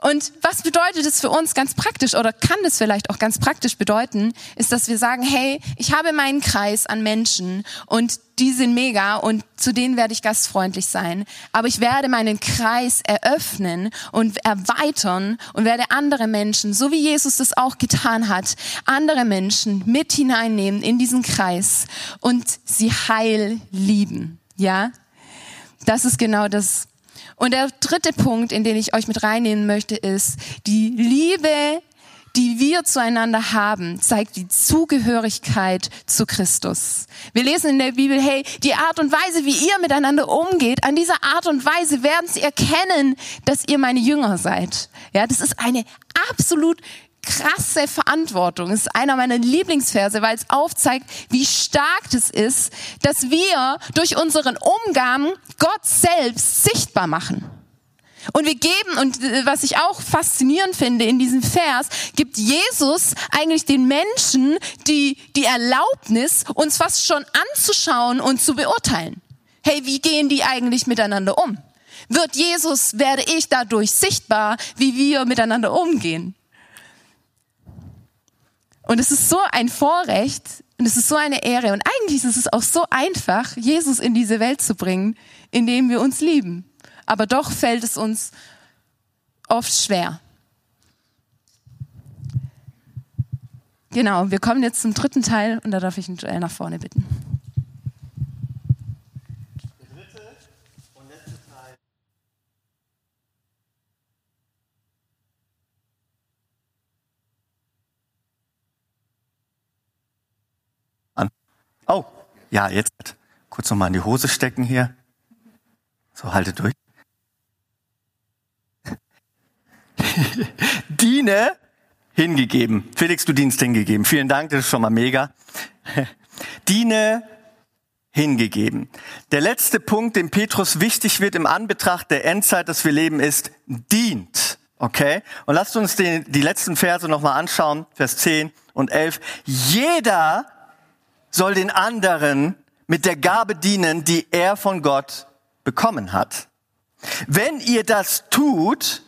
B: Und was bedeutet es für uns ganz praktisch oder kann das vielleicht auch ganz praktisch bedeuten, ist, dass wir sagen, hey, ich habe meinen Kreis an Menschen und die sind mega und zu denen werde ich gastfreundlich sein. Aber ich werde meinen Kreis eröffnen und erweitern und werde andere Menschen, so wie Jesus das auch getan hat, andere Menschen mit hineinnehmen in diesen Kreis und sie heil lieben. Ja? Das ist genau das, und der dritte Punkt, in den ich euch mit reinnehmen möchte, ist die Liebe, die wir zueinander haben, zeigt die Zugehörigkeit zu Christus. Wir lesen in der Bibel, hey, die Art und Weise, wie ihr miteinander umgeht, an dieser Art und Weise werden sie erkennen, dass ihr meine Jünger seid. Ja, das ist eine absolut krasse Verantwortung. Es ist einer meiner Lieblingsverse, weil es aufzeigt, wie stark das ist, dass wir durch unseren Umgang Gott selbst sichtbar machen. Und wir geben, und äh, was ich auch faszinierend finde in diesem Vers, gibt Jesus eigentlich den Menschen die, die Erlaubnis, uns fast schon anzuschauen und zu beurteilen. Hey, wie gehen die eigentlich miteinander um? Wird Jesus, werde ich dadurch sichtbar, wie wir miteinander umgehen? Und es ist so ein Vorrecht und es ist so eine Ehre. Und eigentlich ist es auch so einfach, Jesus in diese Welt zu bringen, indem wir uns lieben aber doch fällt es uns oft schwer. Genau, wir kommen jetzt zum dritten Teil und da darf ich Joel nach vorne bitten. Der dritte und letzte Teil.
C: Oh, ja, jetzt kurz nochmal in die Hose stecken hier. So, haltet durch. Diene hingegeben. Felix, du dienst hingegeben. Vielen Dank, das ist schon mal mega. Diene hingegeben. Der letzte Punkt, dem Petrus wichtig wird im Anbetracht der Endzeit, dass wir leben, ist dient. Okay? Und lasst uns die, die letzten Verse nochmal anschauen, Vers 10 und 11. Jeder soll den anderen mit der Gabe dienen, die er von Gott bekommen hat. Wenn ihr das tut,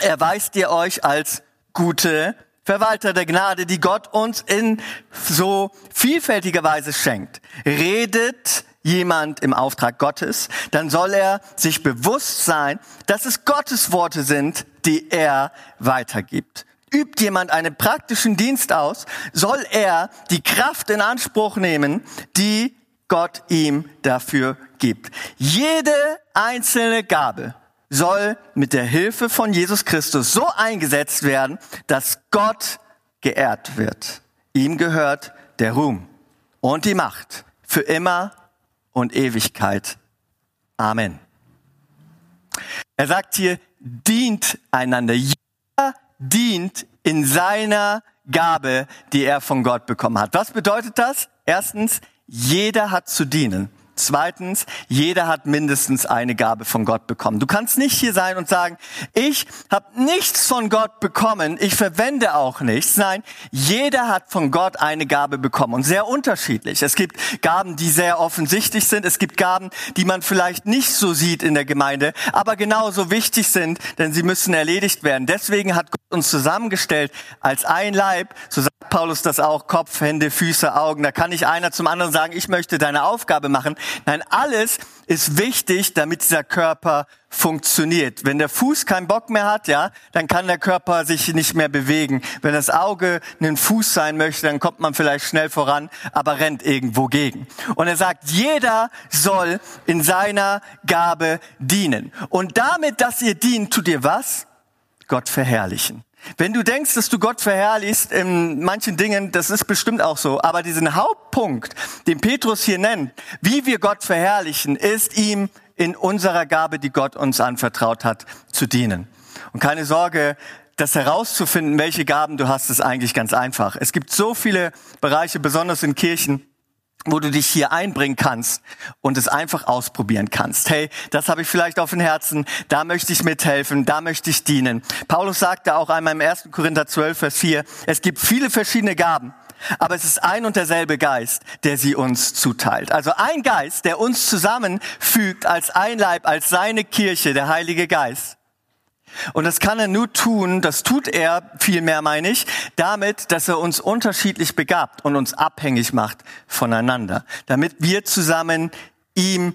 C: erweist ihr euch als gute Verwalter der Gnade, die Gott uns in so vielfältiger Weise schenkt. Redet jemand im Auftrag Gottes, dann soll er sich bewusst sein, dass es Gottes Worte sind, die er weitergibt. Übt jemand einen praktischen Dienst aus, soll er die Kraft in Anspruch nehmen, die Gott ihm dafür gibt. Jede einzelne Gabe soll mit der Hilfe von Jesus Christus so eingesetzt werden, dass Gott geehrt wird. Ihm gehört der Ruhm und die Macht für immer und Ewigkeit. Amen. Er sagt hier, dient einander. Dient in seiner Gabe, die er von Gott bekommen hat. Was bedeutet das? Erstens, jeder hat zu dienen. Zweitens, jeder hat mindestens eine Gabe von Gott bekommen. Du kannst nicht hier sein und sagen, ich habe nichts von Gott bekommen, ich verwende auch nichts. Nein, jeder hat von Gott eine Gabe bekommen und sehr unterschiedlich. Es gibt Gaben, die sehr offensichtlich sind, es gibt Gaben, die man vielleicht nicht so sieht in der Gemeinde, aber genauso wichtig sind, denn sie müssen erledigt werden. Deswegen hat Gott uns zusammengestellt als ein Leib, so sagt Paulus das auch, Kopf, Hände, Füße, Augen. Da kann nicht einer zum anderen sagen, ich möchte deine Aufgabe machen. Nein, alles ist wichtig, damit dieser Körper funktioniert. Wenn der Fuß keinen Bock mehr hat, ja, dann kann der Körper sich nicht mehr bewegen. Wenn das Auge einen Fuß sein möchte, dann kommt man vielleicht schnell voran, aber rennt irgendwo gegen. Und er sagt, jeder soll in seiner Gabe dienen. Und damit, dass ihr dient, tut ihr was? Gott verherrlichen. Wenn du denkst, dass du Gott verherrlichst in manchen Dingen, das ist bestimmt auch so. Aber diesen Hauptpunkt, den Petrus hier nennt, wie wir Gott verherrlichen, ist ihm in unserer Gabe, die Gott uns anvertraut hat, zu dienen. Und keine Sorge, das herauszufinden, welche Gaben du hast, ist eigentlich ganz einfach. Es gibt so viele Bereiche, besonders in Kirchen, wo du dich hier einbringen kannst und es einfach ausprobieren kannst. Hey, das habe ich vielleicht auf dem Herzen, da möchte ich mithelfen, da möchte ich dienen. Paulus sagte auch einmal im 1. Korinther 12, Vers 4, es gibt viele verschiedene Gaben, aber es ist ein und derselbe Geist, der sie uns zuteilt. Also ein Geist, der uns zusammenfügt als ein Leib, als seine Kirche, der Heilige Geist. Und das kann er nur tun, das tut er vielmehr, meine ich, damit, dass er uns unterschiedlich begabt und uns abhängig macht voneinander, damit wir zusammen ihm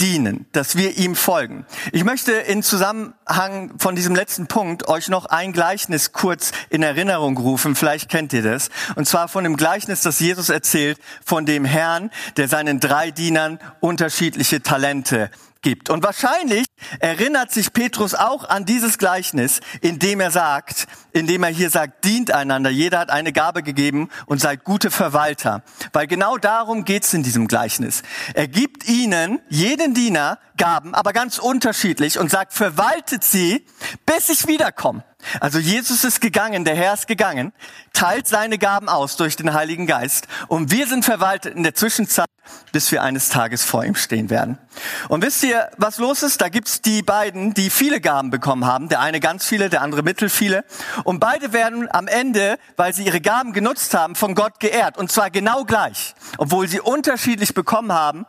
C: dienen, dass wir ihm folgen. Ich möchte in Zusammenhang von diesem letzten Punkt euch noch ein Gleichnis kurz in Erinnerung rufen. Vielleicht kennt ihr das. Und zwar von dem Gleichnis, das Jesus erzählt, von dem Herrn, der seinen drei Dienern unterschiedliche Talente gibt. Und wahrscheinlich erinnert sich Petrus auch an dieses Gleichnis, indem er sagt, indem er hier sagt, dient einander. Jeder hat eine Gabe gegeben und seid gute Verwalter. Weil genau darum geht's in diesem Gleichnis. Er gibt ihnen, jeden Diener, Gaben, aber ganz unterschiedlich und sagt, verwaltet sie, bis ich wiederkomme. Also Jesus ist gegangen, der Herr ist gegangen, teilt seine Gaben aus durch den Heiligen Geist und wir sind verwaltet in der Zwischenzeit, bis wir eines Tages vor ihm stehen werden. Und wisst ihr, was los ist? Da gibt's die beiden, die viele Gaben bekommen haben, der eine ganz viele, der andere mittel viele und beide werden am Ende, weil sie ihre Gaben genutzt haben, von Gott geehrt und zwar genau gleich, obwohl sie unterschiedlich bekommen haben,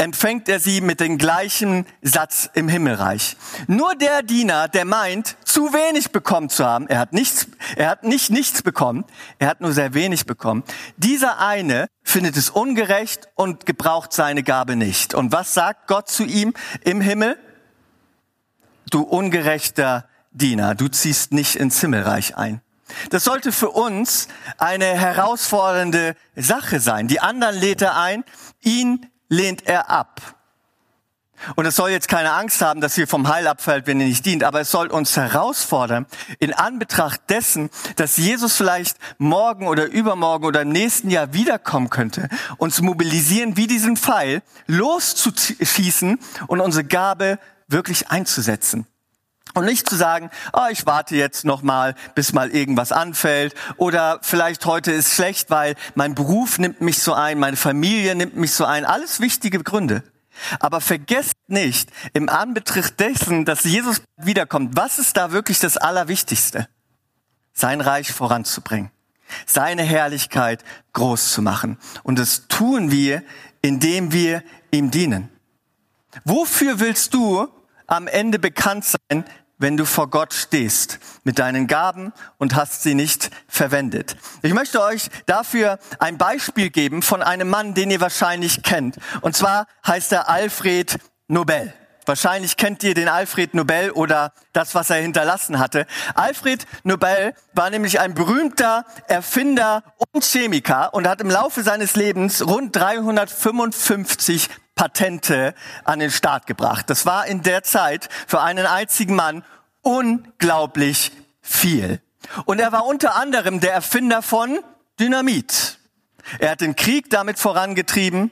C: empfängt er sie mit dem gleichen Satz im Himmelreich. Nur der Diener, der meint, zu wenig bekommen zu haben, er hat nichts, er hat nicht nichts bekommen, er hat nur sehr wenig bekommen. Dieser eine findet es ungerecht und gebraucht seine Gabe nicht. Und was sagt Gott zu ihm im Himmel? Du ungerechter Diener, du ziehst nicht ins Himmelreich ein. Das sollte für uns eine herausfordernde Sache sein. Die anderen lädt er ein, ihn lehnt er ab. Und es soll jetzt keine Angst haben, dass ihr vom Heil abfällt, wenn ihr nicht dient, aber es soll uns herausfordern, in Anbetracht dessen, dass Jesus vielleicht morgen oder übermorgen oder im nächsten Jahr wiederkommen könnte, uns mobilisieren wie diesen Pfeil, loszuschießen und unsere Gabe wirklich einzusetzen. Und nicht zu sagen, oh, ich warte jetzt noch mal, bis mal irgendwas anfällt oder vielleicht heute ist schlecht, weil mein Beruf nimmt mich so ein, meine Familie nimmt mich so ein, alles wichtige Gründe. Aber vergesst nicht, im Anbetracht dessen, dass Jesus wiederkommt, was ist da wirklich das Allerwichtigste? Sein Reich voranzubringen, seine Herrlichkeit groß zu machen. Und das tun wir, indem wir ihm dienen. Wofür willst du am Ende bekannt sein, wenn du vor Gott stehst mit deinen Gaben und hast sie nicht verwendet. Ich möchte euch dafür ein Beispiel geben von einem Mann, den ihr wahrscheinlich kennt. Und zwar heißt er Alfred Nobel. Wahrscheinlich kennt ihr den Alfred Nobel oder das, was er hinterlassen hatte. Alfred Nobel war nämlich ein berühmter Erfinder und Chemiker und hat im Laufe seines Lebens rund 355 Patente an den Start gebracht. Das war in der Zeit für einen einzigen Mann unglaublich viel. Und er war unter anderem der Erfinder von Dynamit. Er hat den Krieg damit vorangetrieben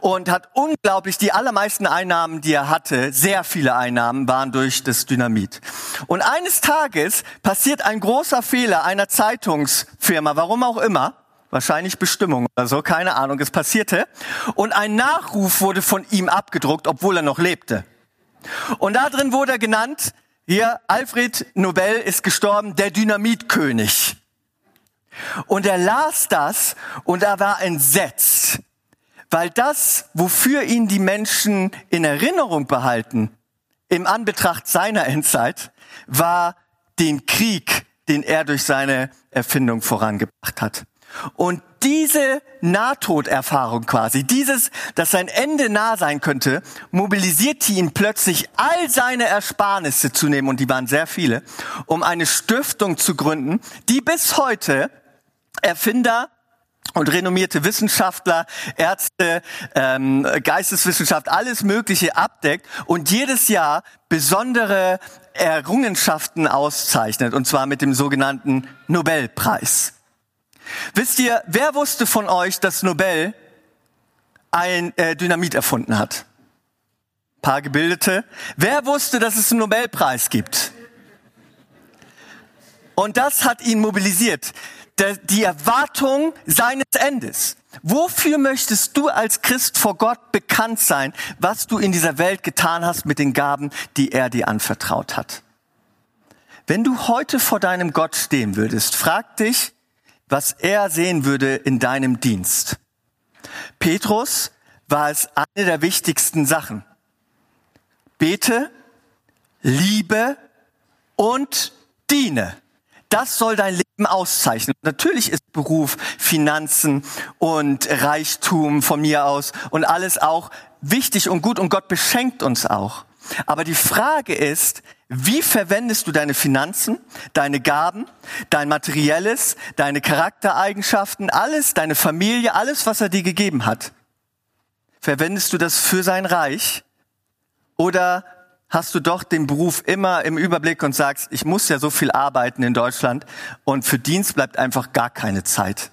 C: und hat unglaublich die allermeisten Einnahmen, die er hatte, sehr viele Einnahmen waren durch das Dynamit. Und eines Tages passiert ein großer Fehler einer Zeitungsfirma, warum auch immer, wahrscheinlich Bestimmung oder so, keine Ahnung, es passierte. Und ein Nachruf wurde von ihm abgedruckt, obwohl er noch lebte. Und da drin wurde er genannt, hier, Alfred Nobel ist gestorben, der Dynamitkönig. Und er las das und er war entsetzt, weil das, wofür ihn die Menschen in Erinnerung behalten, im Anbetracht seiner Endzeit, war den Krieg, den er durch seine Erfindung vorangebracht hat. Und diese Nahtoderfahrung quasi, dieses, dass sein Ende nah sein könnte, mobilisierte ihn plötzlich all seine Ersparnisse zu nehmen, und die waren sehr viele, um eine Stiftung zu gründen, die bis heute Erfinder und renommierte Wissenschaftler, Ärzte, ähm, Geisteswissenschaft, alles Mögliche abdeckt und jedes Jahr besondere Errungenschaften auszeichnet, und zwar mit dem sogenannten Nobelpreis. Wisst ihr, wer wusste von euch, dass Nobel ein äh, Dynamit erfunden hat? Ein paar Gebildete. Wer wusste, dass es einen Nobelpreis gibt? Und das hat ihn mobilisiert. Die Erwartung seines Endes. Wofür möchtest du als Christ vor Gott bekannt sein, was du in dieser Welt getan hast mit den Gaben, die er dir anvertraut hat? Wenn du heute vor deinem Gott stehen würdest, frag dich, was er sehen würde in deinem Dienst. Petrus war es eine der wichtigsten Sachen. Bete, liebe und diene. Das soll dein Leben auszeichnen. Natürlich ist Beruf, Finanzen und Reichtum von mir aus und alles auch wichtig und gut und Gott beschenkt uns auch. Aber die Frage ist, wie verwendest du deine Finanzen, deine Gaben, dein Materielles, deine Charaktereigenschaften, alles, deine Familie, alles, was er dir gegeben hat? Verwendest du das für sein Reich Oder hast du doch den Beruf immer im Überblick und sagst, ich muss ja so viel arbeiten in Deutschland und für Dienst bleibt einfach gar keine Zeit.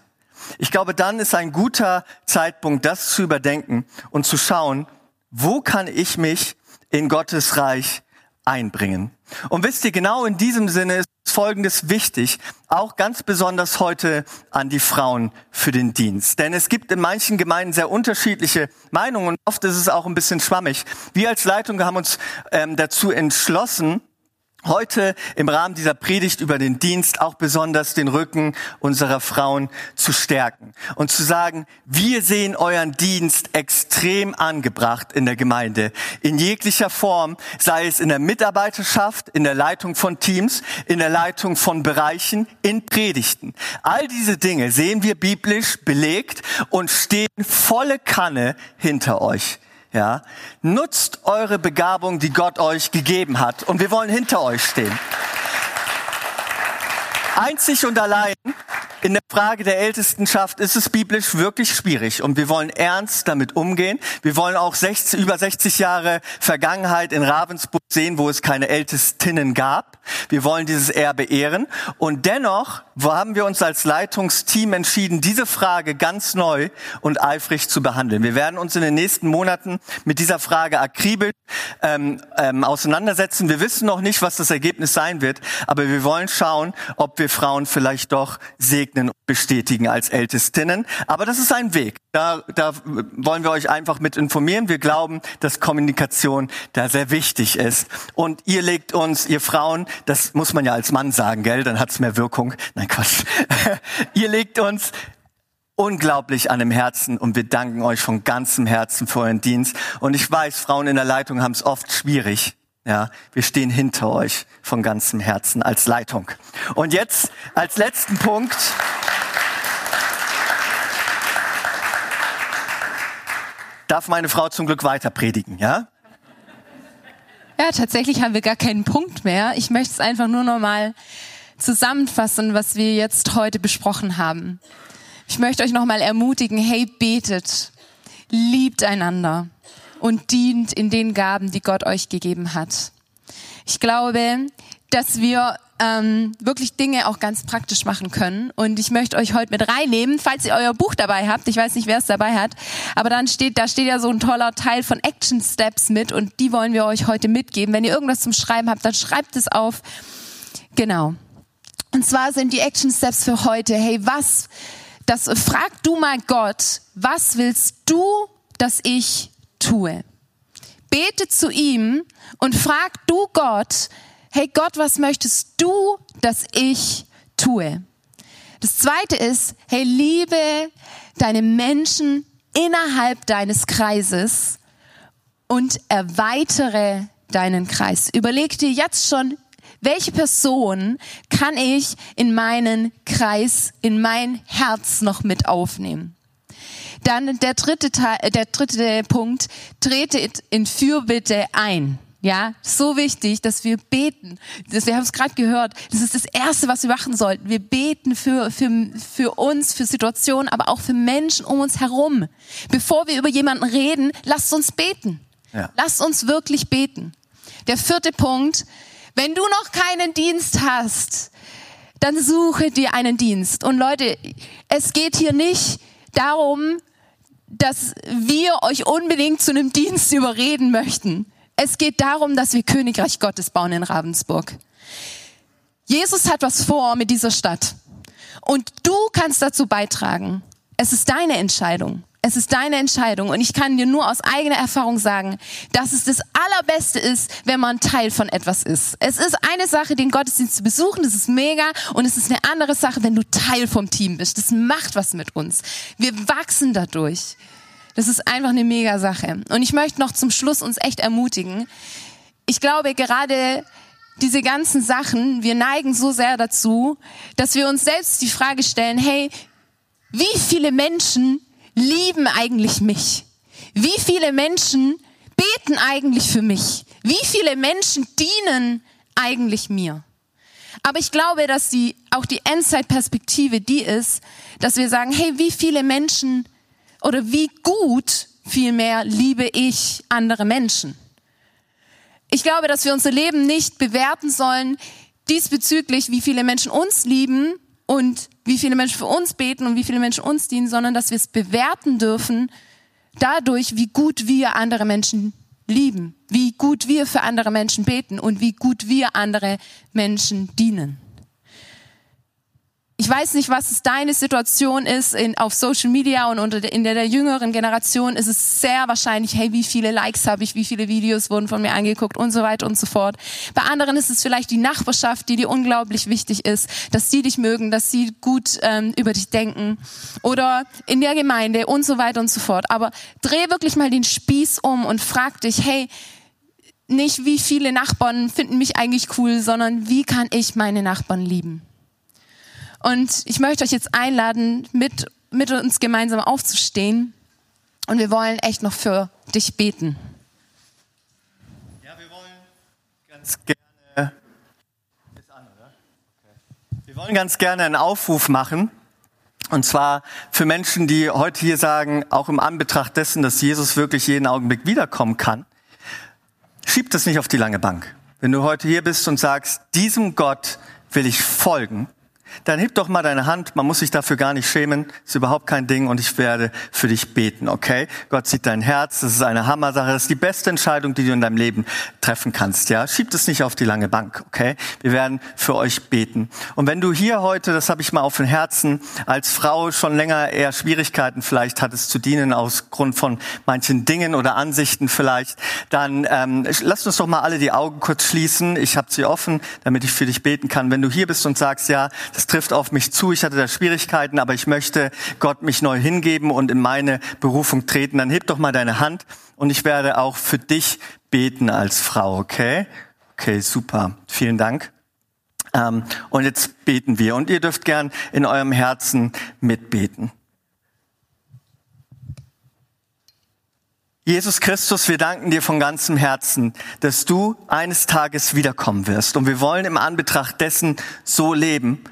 C: Ich glaube, dann ist ein guter Zeitpunkt, das zu überdenken und zu schauen, wo kann ich mich in Gottes Reich einbringen. Und wisst ihr, genau in diesem Sinne ist Folgendes wichtig, auch ganz besonders heute an die Frauen für den Dienst. Denn es gibt in manchen Gemeinden sehr unterschiedliche Meinungen und oft ist es auch ein bisschen schwammig. Wir als Leitung haben uns ähm, dazu entschlossen, heute im Rahmen dieser Predigt über den Dienst auch besonders den Rücken unserer Frauen zu stärken und zu sagen, wir sehen euren Dienst extrem angebracht in der Gemeinde, in jeglicher Form, sei es in der Mitarbeiterschaft, in der Leitung von Teams, in der Leitung von Bereichen, in Predigten. All diese Dinge sehen wir biblisch belegt und stehen volle Kanne hinter euch. Ja, nutzt eure Begabung, die Gott euch gegeben hat. Und wir wollen hinter euch stehen. Einzig und allein in der Frage der Ältestenschaft ist es biblisch wirklich schwierig und wir wollen ernst damit umgehen. Wir wollen auch 60, über 60 Jahre Vergangenheit in Ravensburg sehen, wo es keine Ältestinnen gab. Wir wollen dieses Erbe ehren und dennoch haben wir uns als Leitungsteam entschieden, diese Frage ganz neu und eifrig zu behandeln. Wir werden uns in den nächsten Monaten mit dieser Frage akribisch ähm, ähm, auseinandersetzen. Wir wissen noch nicht, was das Ergebnis sein wird, aber wir wollen schauen, ob wir Frauen vielleicht doch segnen segnen und bestätigen als Ältestinnen. Aber das ist ein Weg. Da, da wollen wir euch einfach mit informieren. Wir glauben, dass Kommunikation da sehr wichtig ist. Und ihr legt uns, ihr Frauen, das muss man ja als Mann sagen, gell? Dann hat's mehr Wirkung. Nein, Quatsch. ihr legt uns unglaublich an dem Herzen und wir danken euch von ganzem Herzen für euren Dienst. Und ich weiß, Frauen in der Leitung haben es oft schwierig. Ja, wir stehen hinter euch von ganzem Herzen als Leitung. Und jetzt als letzten Punkt. Darf meine Frau zum Glück weiter predigen, ja?
B: Ja, tatsächlich haben wir gar keinen Punkt mehr. Ich möchte es einfach nur noch mal zusammenfassen, was wir jetzt heute besprochen haben. Ich möchte euch noch mal ermutigen, hey, betet, liebt einander und dient in den Gaben, die Gott euch gegeben hat. Ich glaube, dass wir ähm, wirklich Dinge auch ganz praktisch machen können. Und ich möchte euch heute mit reinnehmen, falls ihr euer Buch dabei habt. Ich weiß nicht, wer es dabei hat, aber dann steht, da steht ja so ein toller Teil von Action Steps mit und die wollen wir euch heute mitgeben. Wenn ihr irgendwas zum Schreiben habt, dann schreibt es auf. Genau. Und zwar sind die Action Steps für heute. Hey, was? Das frag du mal Gott, was willst du, dass ich tue. Bete zu ihm und frag du Gott, hey Gott, was möchtest du, dass ich tue? Das zweite ist, hey, liebe deine Menschen innerhalb deines Kreises und erweitere deinen Kreis. Überleg dir jetzt schon, welche Person kann ich in meinen Kreis, in mein Herz noch mit aufnehmen? Dann der dritte, Teil, äh, der dritte Punkt, trete in Fürbitte ein. Ja, so wichtig, dass wir beten. Das, wir haben es gerade gehört. Das ist das Erste, was wir machen sollten. Wir beten für, für, für uns, für Situationen, aber auch für Menschen um uns herum. Bevor wir über jemanden reden, lasst uns beten. Ja. Lasst uns wirklich beten. Der vierte Punkt, wenn du noch keinen Dienst hast, dann suche dir einen Dienst. Und Leute, es geht hier nicht darum, dass wir euch unbedingt zu einem Dienst überreden möchten. Es geht darum, dass wir Königreich Gottes bauen in Ravensburg. Jesus hat was vor mit dieser Stadt. Und du kannst dazu beitragen. Es ist deine Entscheidung. Es ist deine Entscheidung. Und ich kann dir nur aus eigener Erfahrung sagen, dass es das Allerbeste ist, wenn man Teil von etwas ist. Es ist eine Sache, den Gottesdienst zu besuchen, das ist mega. Und es ist eine andere Sache, wenn du Teil vom Team bist. Das macht was mit uns. Wir wachsen dadurch. Das ist einfach eine mega Sache. Und ich möchte noch zum Schluss uns echt ermutigen. Ich glaube, gerade diese ganzen Sachen, wir neigen so sehr dazu, dass wir uns selbst die Frage stellen, hey, wie viele Menschen lieben eigentlich mich? Wie viele Menschen beten eigentlich für mich? Wie viele Menschen dienen eigentlich mir? Aber ich glaube, dass die, auch die Endzeit-Perspektive die ist, dass wir sagen, hey, wie viele Menschen oder wie gut vielmehr liebe ich andere Menschen? Ich glaube, dass wir unser Leben nicht bewerten sollen diesbezüglich, wie viele Menschen uns lieben und wie viele Menschen für uns beten und wie viele Menschen uns dienen, sondern dass wir es bewerten dürfen dadurch, wie gut wir andere Menschen lieben, wie gut wir für andere Menschen beten und wie gut wir andere Menschen dienen. Ich weiß nicht, was deine Situation ist in, auf Social Media und unter, in der, der jüngeren Generation ist es sehr wahrscheinlich, hey, wie viele Likes habe ich, wie viele Videos wurden von mir angeguckt und so weiter und so fort. Bei anderen ist es vielleicht die Nachbarschaft, die dir unglaublich wichtig ist, dass sie dich mögen, dass sie gut ähm, über dich denken oder in der Gemeinde und so weiter und so fort. Aber dreh wirklich mal den Spieß um und frag dich, hey, nicht wie viele Nachbarn finden mich eigentlich cool, sondern wie kann ich meine Nachbarn lieben? Und ich möchte euch jetzt einladen, mit, mit uns gemeinsam aufzustehen. Und wir wollen echt noch für dich beten.
C: Ja, wir wollen ganz gerne. Wir wollen ganz gerne einen Aufruf machen. Und zwar für Menschen, die heute hier sagen, auch im Anbetracht dessen, dass Jesus wirklich jeden Augenblick wiederkommen kann, schieb das nicht auf die lange Bank. Wenn du heute hier bist und sagst, diesem Gott will ich folgen, dann heb doch mal deine Hand. Man muss sich dafür gar nicht schämen. Ist überhaupt kein Ding und ich werde für dich beten, okay? Gott sieht dein Herz. Das ist eine Hammersache. Das ist die beste Entscheidung, die du in deinem Leben treffen kannst, ja? Schieb es nicht auf die lange Bank, okay? Wir werden für euch beten. Und wenn du hier heute, das habe ich mal auf dem Herzen, als Frau schon länger eher Schwierigkeiten vielleicht hattest zu dienen aus Grund von manchen Dingen oder Ansichten vielleicht, dann ähm, lass uns doch mal alle die Augen kurz schließen. Ich habe sie offen, damit ich für dich beten kann. Wenn du hier bist und sagst, ja, das es trifft auf mich zu, ich hatte da Schwierigkeiten, aber ich möchte Gott mich neu hingeben und in meine Berufung treten, dann heb doch mal deine Hand und ich werde auch für dich beten als Frau, okay? Okay, super. Vielen Dank. Ähm, und jetzt beten wir und ihr dürft gern in eurem Herzen mitbeten. Jesus Christus, wir danken dir von ganzem Herzen, dass du eines Tages wiederkommen wirst. Und wir wollen im Anbetracht dessen so leben,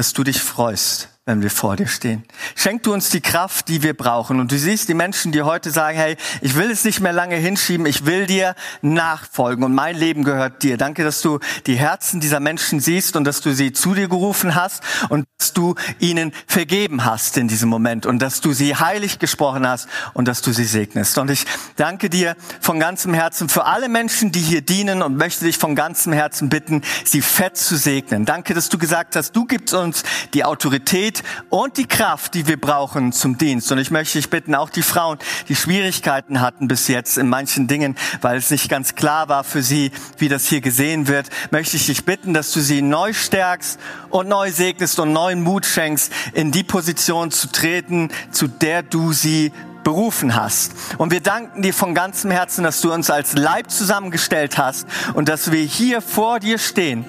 C: dass du dich freust, wenn wir vor dir stehen. Schenk du uns die Kraft, die wir brauchen. Und du siehst die Menschen, die heute sagen, hey, ich will es nicht mehr lange hinschieben, ich will dir nachfolgen und mein Leben gehört dir. Danke, dass du die Herzen dieser Menschen siehst und dass du sie zu dir gerufen hast und dass du ihnen vergeben hast in diesem Moment und dass du sie heilig gesprochen hast und dass du sie segnest. Und ich danke dir von ganzem Herzen für alle Menschen, die hier dienen und möchte dich von ganzem Herzen bitten, sie fett zu segnen. Danke, dass du gesagt hast, du gibst uns die Autorität, Autorität und die Kraft, die wir brauchen zum Dienst. Und ich möchte dich bitten, auch die Frauen, die Schwierigkeiten hatten bis jetzt in manchen Dingen, weil es nicht ganz klar war für sie, wie das hier gesehen wird, möchte ich dich bitten, dass du sie neu stärkst und neu segnest und neuen Mut schenkst, in die Position zu treten, zu der du sie berufen hast. Und wir danken dir von ganzem Herzen, dass du uns als Leib zusammengestellt hast und dass wir hier vor dir stehen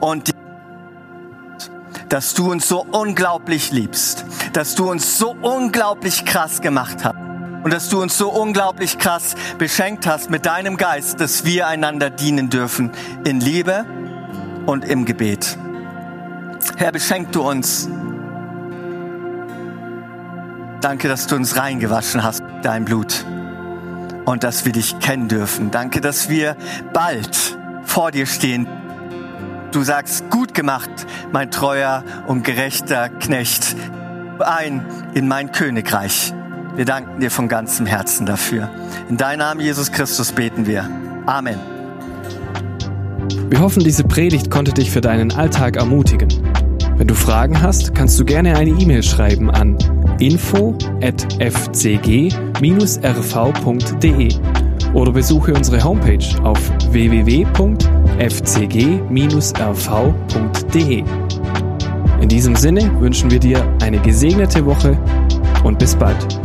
C: und dass du uns so unglaublich liebst, dass du uns so unglaublich krass gemacht hast und dass du uns so unglaublich krass beschenkt hast mit deinem Geist, dass wir einander dienen dürfen in Liebe und im Gebet. Herr, beschenk du uns. Danke, dass du uns reingewaschen hast mit deinem Blut und dass wir dich kennen dürfen. Danke, dass wir bald vor dir stehen Du sagst, gut gemacht, mein treuer und gerechter Knecht, ein in mein Königreich. Wir danken dir von ganzem Herzen dafür. In deinem Namen, Jesus Christus, beten wir. Amen.
A: Wir hoffen, diese Predigt konnte dich für deinen Alltag ermutigen. Wenn du Fragen hast, kannst du gerne eine E-Mail schreiben an info@fcg-rv.de oder besuche unsere Homepage auf www.fcg-rv.de. In diesem Sinne wünschen wir dir eine gesegnete Woche und bis bald.